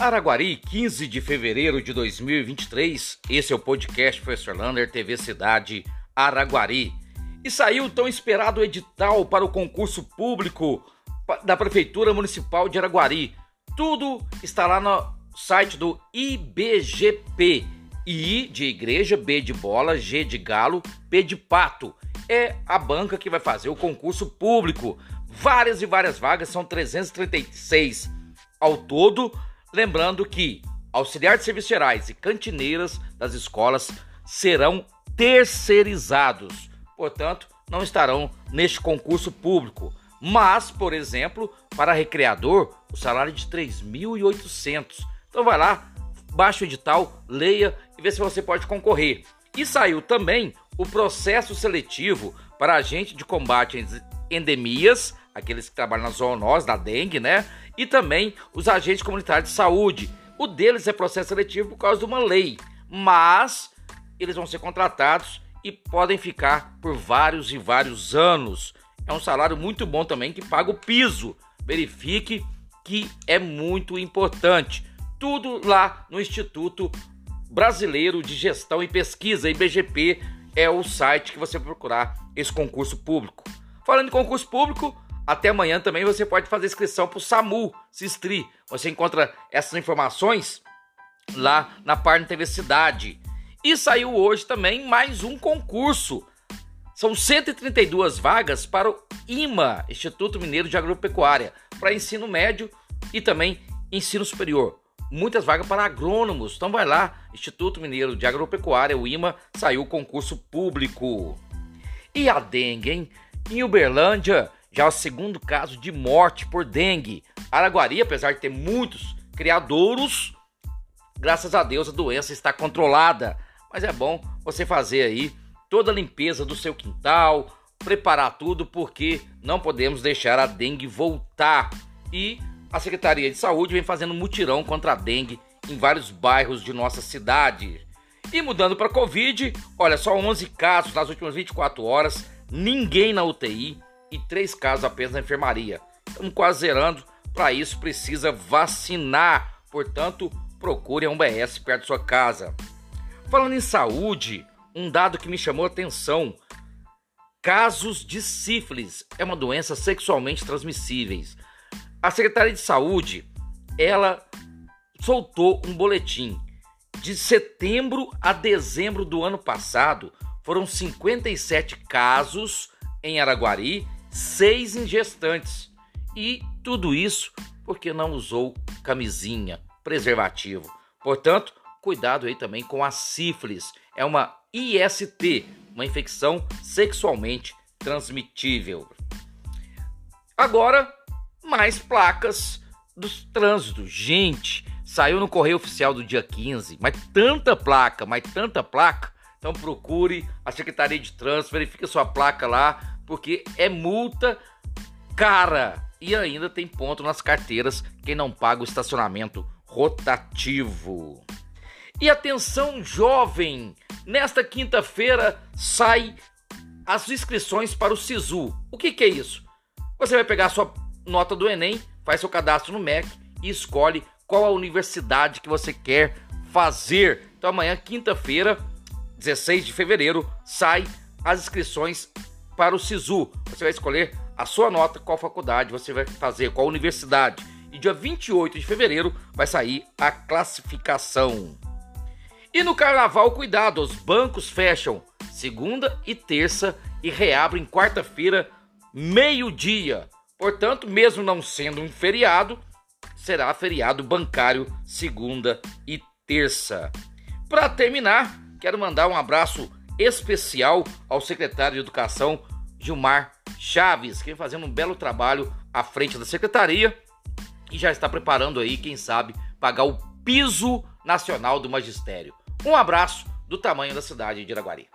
Araguari, 15 de fevereiro de 2023. Esse é o podcast Professor Lander, TV Cidade Araguari. E saiu o tão esperado edital para o concurso público da Prefeitura Municipal de Araguari. Tudo está lá no site do IBGP. I de igreja, B de bola, G de galo, P de pato. É a banca que vai fazer o concurso público. Várias e várias vagas, são 336 ao todo. Lembrando que auxiliar de serviços gerais e cantineiras das escolas serão terceirizados, portanto, não estarão neste concurso público. Mas, por exemplo, para recreador, o salário é de 3.800. Então vai lá, baixa o edital, leia e vê se você pode concorrer. E saiu também o processo seletivo para agente de combate a endemias, aqueles que trabalham na zoonose, da dengue, né? E também os agentes comunitários de saúde. O deles é processo seletivo por causa de uma lei, mas eles vão ser contratados e podem ficar por vários e vários anos. É um salário muito bom também que paga o piso. Verifique que é muito importante. Tudo lá no Instituto Brasileiro de Gestão e Pesquisa, IBGP, é o site que você procurar esse concurso público. Falando em concurso público, até amanhã também você pode fazer inscrição para o SAMU Sistri. Você encontra essas informações lá na página TV Cidade. E saiu hoje também mais um concurso. São 132 vagas para o IMA, Instituto Mineiro de Agropecuária, para ensino médio e também ensino superior muitas vagas para agrônomos. Então vai lá, Instituto Mineiro de Agropecuária, o IMA, saiu o concurso público. E a dengue, hein? Em Uberlândia, já o segundo caso de morte por dengue. Araguari, apesar de ter muitos criadouros, graças a Deus a doença está controlada. Mas é bom você fazer aí toda a limpeza do seu quintal, preparar tudo, porque não podemos deixar a dengue voltar. E a Secretaria de Saúde vem fazendo mutirão contra a dengue em vários bairros de nossa cidade. E mudando para Covid, olha só 11 casos nas últimas 24 horas, ninguém na UTI e 3 casos apenas na enfermaria. Estamos quase zerando, para isso precisa vacinar, portanto, procure um BS perto de sua casa. Falando em saúde, um dado que me chamou a atenção: casos de sífilis é uma doença sexualmente transmissíveis. A Secretaria de Saúde, ela soltou um boletim. De setembro a dezembro do ano passado, foram 57 casos em Araguari, seis em gestantes. E tudo isso porque não usou camisinha, preservativo. Portanto, cuidado aí também com a sífilis. É uma IST, uma infecção sexualmente transmitível. Agora, mais placas dos trânsitos. Gente, saiu no correio oficial do dia 15, mas tanta placa, mas tanta placa. Então procure a Secretaria de Trânsito, verifique sua placa lá, porque é multa cara. E ainda tem ponto nas carteiras quem não paga o estacionamento rotativo. E atenção, jovem! Nesta quinta-feira sai as inscrições para o SISU. O que, que é isso? Você vai pegar a sua nota do Enem, faz seu cadastro no MEC e escolhe qual a universidade que você quer fazer. Então amanhã, quinta-feira, 16 de fevereiro, sai as inscrições para o SISU. Você vai escolher a sua nota, qual faculdade você vai fazer, qual universidade. E dia 28 de fevereiro vai sair a classificação. E no carnaval, cuidado, os bancos fecham segunda e terça e reabrem quarta-feira, meio-dia. Portanto, mesmo não sendo um feriado, será feriado bancário segunda e terça. Para terminar, quero mandar um abraço especial ao secretário de Educação Gilmar Chaves, que vem fazendo um belo trabalho à frente da secretaria e já está preparando aí, quem sabe, pagar o piso nacional do magistério. Um abraço do tamanho da cidade de Iraguari.